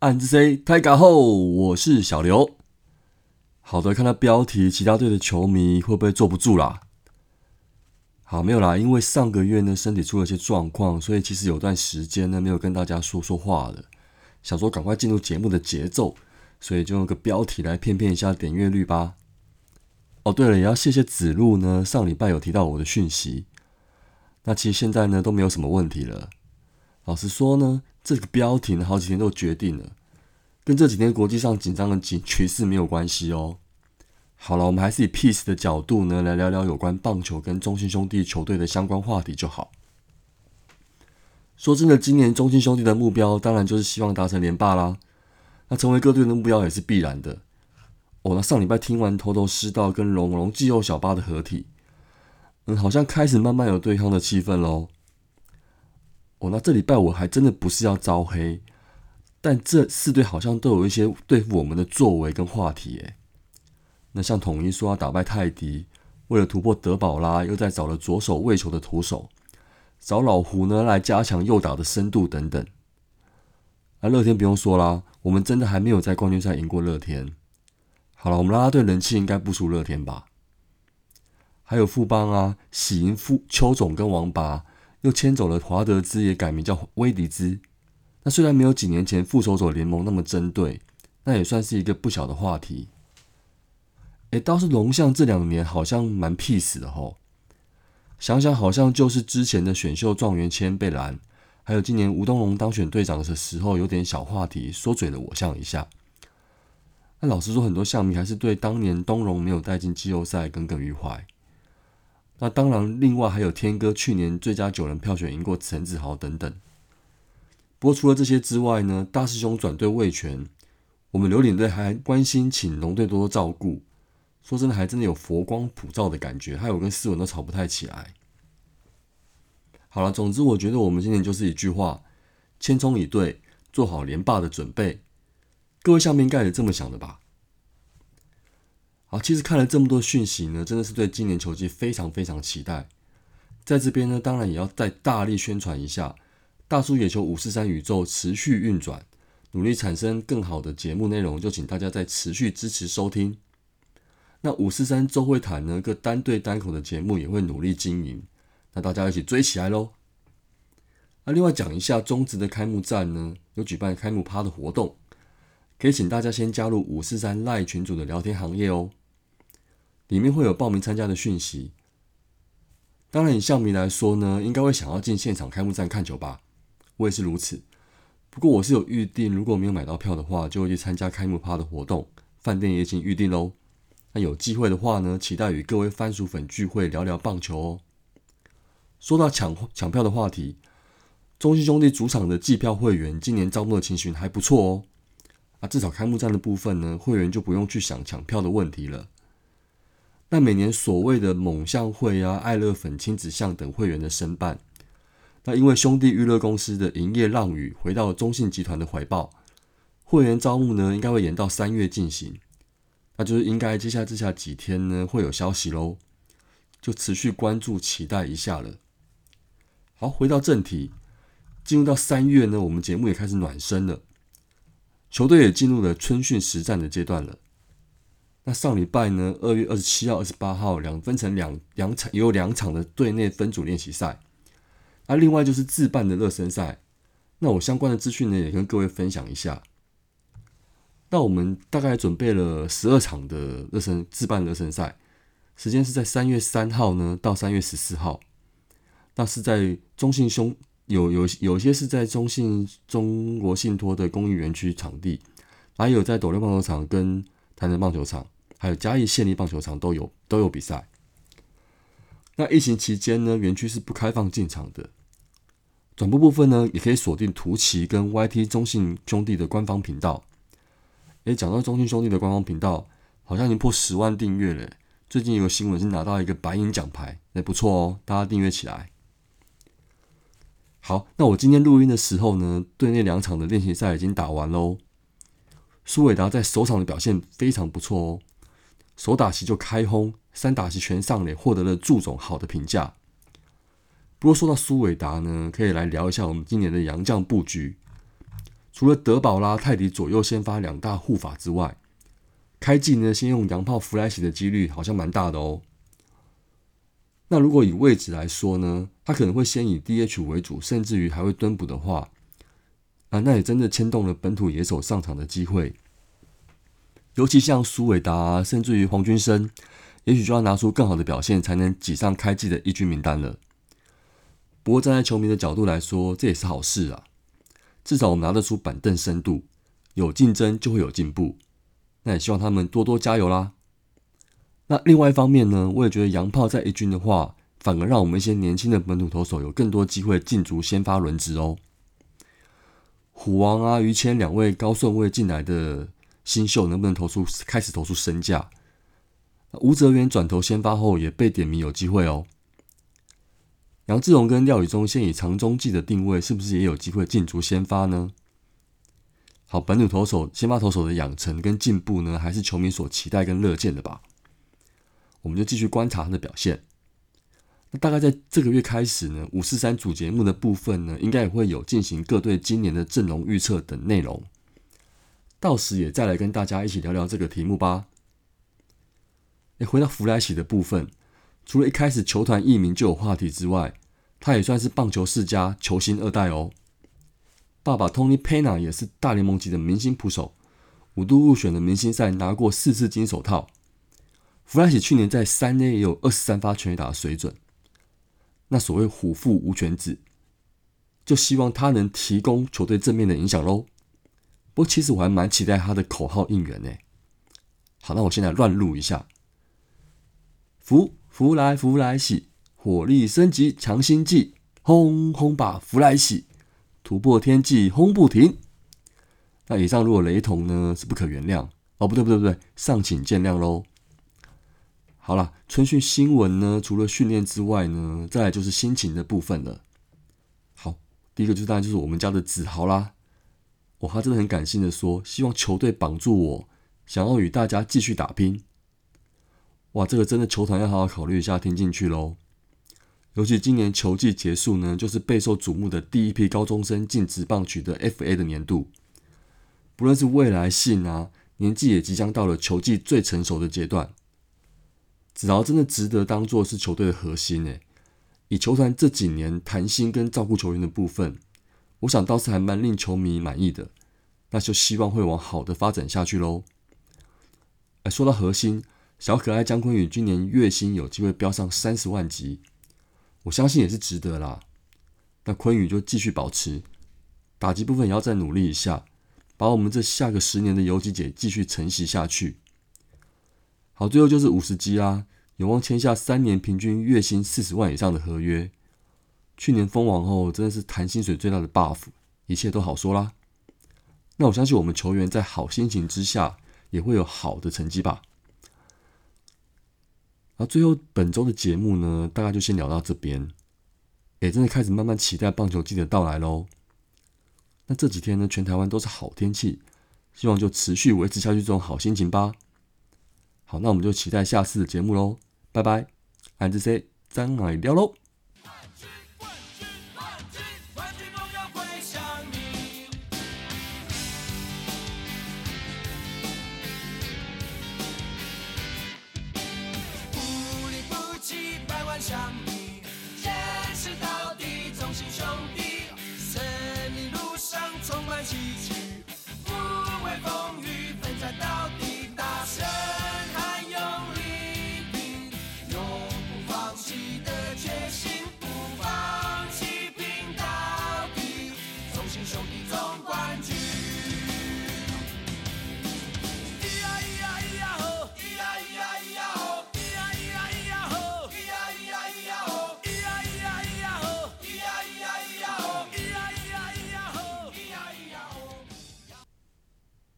暗之 C 开卡后，我是小刘。好的，看到标题，其他队的球迷会不会坐不住啦？好，没有啦，因为上个月呢身体出了些状况，所以其实有段时间呢没有跟大家说说话了。想说赶快进入节目的节奏，所以就用个标题来骗骗一下点阅率吧。哦，对了，也要谢谢子路呢，上礼拜有提到我的讯息。那其实现在呢都没有什么问题了。老实说呢，这个标题呢好几天都决定了，跟这几天国际上紧张的局局势没有关系哦。好了，我们还是以 peace 的角度呢来聊聊有关棒球跟中信兄弟球队的相关话题就好。说真的，今年中信兄弟的目标当然就是希望达成连霸啦。那成为各队的目标也是必然的。哦，那上礼拜听完头头师道跟龙龙季后小八的合体，嗯，好像开始慢慢有对抗的气氛喽。哦，那这礼拜我还真的不是要招黑，但这四队好像都有一些对付我们的作为跟话题诶。那像统一说要打败泰迪，为了突破德保拉，又在找了左手喂球的投手。找老胡呢来加强右打的深度等等。那，乐天不用说啦，我们真的还没有在冠军赛赢过乐天。好了，我们拉拉队人气应该不输乐天吧？还有富邦啊，喜迎富邱总跟王拔，又牵走了华德兹，也改名叫威迪兹。那虽然没有几年前复仇者联盟那么针对，那也算是一个不小的话题。哎，倒是龙象这两年好像蛮 peace 的吼。想想好像就是之前的选秀状元签被拦，还有今年吴东龙当选队长的时候有点小话题，说嘴了我像一下。那老实说，很多象迷还是对当年东龙没有带进季后赛耿耿于怀。那当然，另外还有天哥去年最佳九人票选赢过陈子豪等等。不过除了这些之外呢，大师兄转队卫权，我们刘领队还关心请龙队多多照顾。说真的，还真的有佛光普照的感觉，还有跟思文都吵不太起来。好了，总之我觉得我们今年就是一句话：千冲一对，做好连霸的准备。各位下面应该也这么想的吧？好，其实看了这么多讯息呢，真的是对今年球季非常非常期待。在这边呢，当然也要再大力宣传一下大叔野球五四三宇宙持续运转，努力产生更好的节目内容，就请大家再持续支持收听。那五四三周会谈呢？各单对单口的节目也会努力经营，那大家一起追起来喽！那另外讲一下中职的开幕战呢，有举办开幕趴的活动，可以请大家先加入五四三赖群组的聊天行业哦，里面会有报名参加的讯息。当然，以象迷来说呢，应该会想要进现场开幕战看球吧？我也是如此。不过我是有预定，如果没有买到票的话，就会去参加开幕趴的活动，饭店也已经预定喽。那有机会的话呢，期待与各位番薯粉聚会聊聊棒球哦。说到抢抢票的话题，中信兄弟主场的季票会员今年招募的情形还不错哦。啊，至少开幕战的部分呢，会员就不用去想抢票的问题了。那每年所谓的猛象会啊、爱乐粉、亲子象等会员的申办，那因为兄弟娱乐公司的营业浪语回到中信集团的怀抱，会员招募呢应该会延到三月进行。那就是应该接下来这下几天呢会有消息喽，就持续关注期待一下了。好，回到正题，进入到三月呢，我们节目也开始暖身了，球队也进入了春训实战的阶段了。那上礼拜呢，二月二十七号、二十八号两分成两两场，也有两场的队内分组练习赛。那另外就是自办的热身赛，那我相关的资讯呢也跟各位分享一下。那我们大概准备了十二场的热身自办热身赛，时间是在三月三号呢到三月十四号。那是在中信兄有有有些是在中信中国信托的公益园区场地，还有在斗六棒球场跟台南棒球场，还有嘉义县立棒球场都有都有比赛。那疫情期间呢，园区是不开放进场的。转播部分呢，也可以锁定图奇跟 YT 中信兄弟的官方频道。诶，讲到中信兄弟的官方频道，好像已经破十万订阅了。最近有个新闻是拿到一个白银奖牌，也不错哦，大家订阅起来。好，那我今天录音的时候呢，队内两场的练习赛已经打完喽。苏伟达在首场的表现非常不错哦，首打席就开轰，三打席全上垒，获得了祝总好的评价。不过说到苏伟达呢，可以来聊一下我们今年的洋将布局。除了德保拉、泰迪左右先发两大护法之外，开季呢先用洋炮弗莱喜的几率好像蛮大的哦。那如果以位置来说呢，他可能会先以 DH 为主，甚至于还会蹲补的话，啊，那也真的牵动了本土野手上场的机会。尤其像苏伟达，甚至于黄军生，也许就要拿出更好的表现，才能挤上开季的一军名单了。不过站在球迷的角度来说，这也是好事啊，至少我们拿得出板凳深度，有竞争就会有进步。那也希望他们多多加油啦。那另外一方面呢，我也觉得洋炮在一军的话，反而让我们一些年轻的本土投手有更多机会进足先发轮值哦。虎王啊、于谦两位高顺位进来的新秀，能不能投出开始投出身价？吴泽元转投先发后也被点名有机会哦。杨志荣跟廖宇中先以长中继的定位，是不是也有机会进足先发呢？好，本土投手先发投手的养成跟进步呢，还是球迷所期待跟乐见的吧？我们就继续观察他的表现。那大概在这个月开始呢，五四三主节目的部分呢，应该也会有进行各队今年的阵容预测等内容。到时也再来跟大家一起聊聊这个题目吧。哎，回到弗莱喜的部分，除了一开始球团艺名就有话题之外，他也算是棒球世家球星二代哦。爸爸 Tony Pena 也是大联盟级的明星捕手，五度入选的明星赛拿过四次金手套。弗莱喜去年在三 A 也有二十三发全垒打的水准，那所谓虎父无犬子，就希望他能提供球队正面的影响喽。不过其实我还蛮期待他的口号应援呢。好，那我现在乱录一下：福福来福来喜，火力升级强心剂，轰轰把福来喜，突破天际轰不停。那以上如果雷同呢，是不可原谅哦。不对不对不对，尚请见谅喽。好了，春训新闻呢，除了训练之外呢，再来就是心情的部分了。好，第一个就是当然就是我们家的子豪啦。哇，他真的很感性的说，希望球队绑住我，想要与大家继续打拼。哇，这个真的球团要好好考虑一下，听进去喽。尤其今年球季结束呢，就是备受瞩目的第一批高中生进职棒取得 FA 的年度。不论是未来性啊，年纪也即将到了球技最成熟的阶段。子豪真的值得当做是球队的核心诶，以球团这几年谈心跟照顾球员的部分，我想倒是还蛮令球迷满意的。那就希望会往好的发展下去喽。哎，说到核心，小可爱姜昆宇今年月薪有机会飙上三十万级，我相信也是值得啦。那昆宇就继续保持打击部分，也要再努力一下，把我们这下个十年的游击姐继续承袭下去。好，最后就是五十级啦，有望签下三年平均月薪四十万以上的合约。去年封王后真的是谈薪水最大的 buff，一切都好说啦。那我相信我们球员在好心情之下也会有好的成绩吧。然后最后本周的节目呢，大概就先聊到这边。也真的开始慢慢期待棒球季的到来喽。那这几天呢，全台湾都是好天气，希望就持续维持下去这种好心情吧。好，那我们就期待下次的节目喽，拜拜，安之 C 张海聊喽。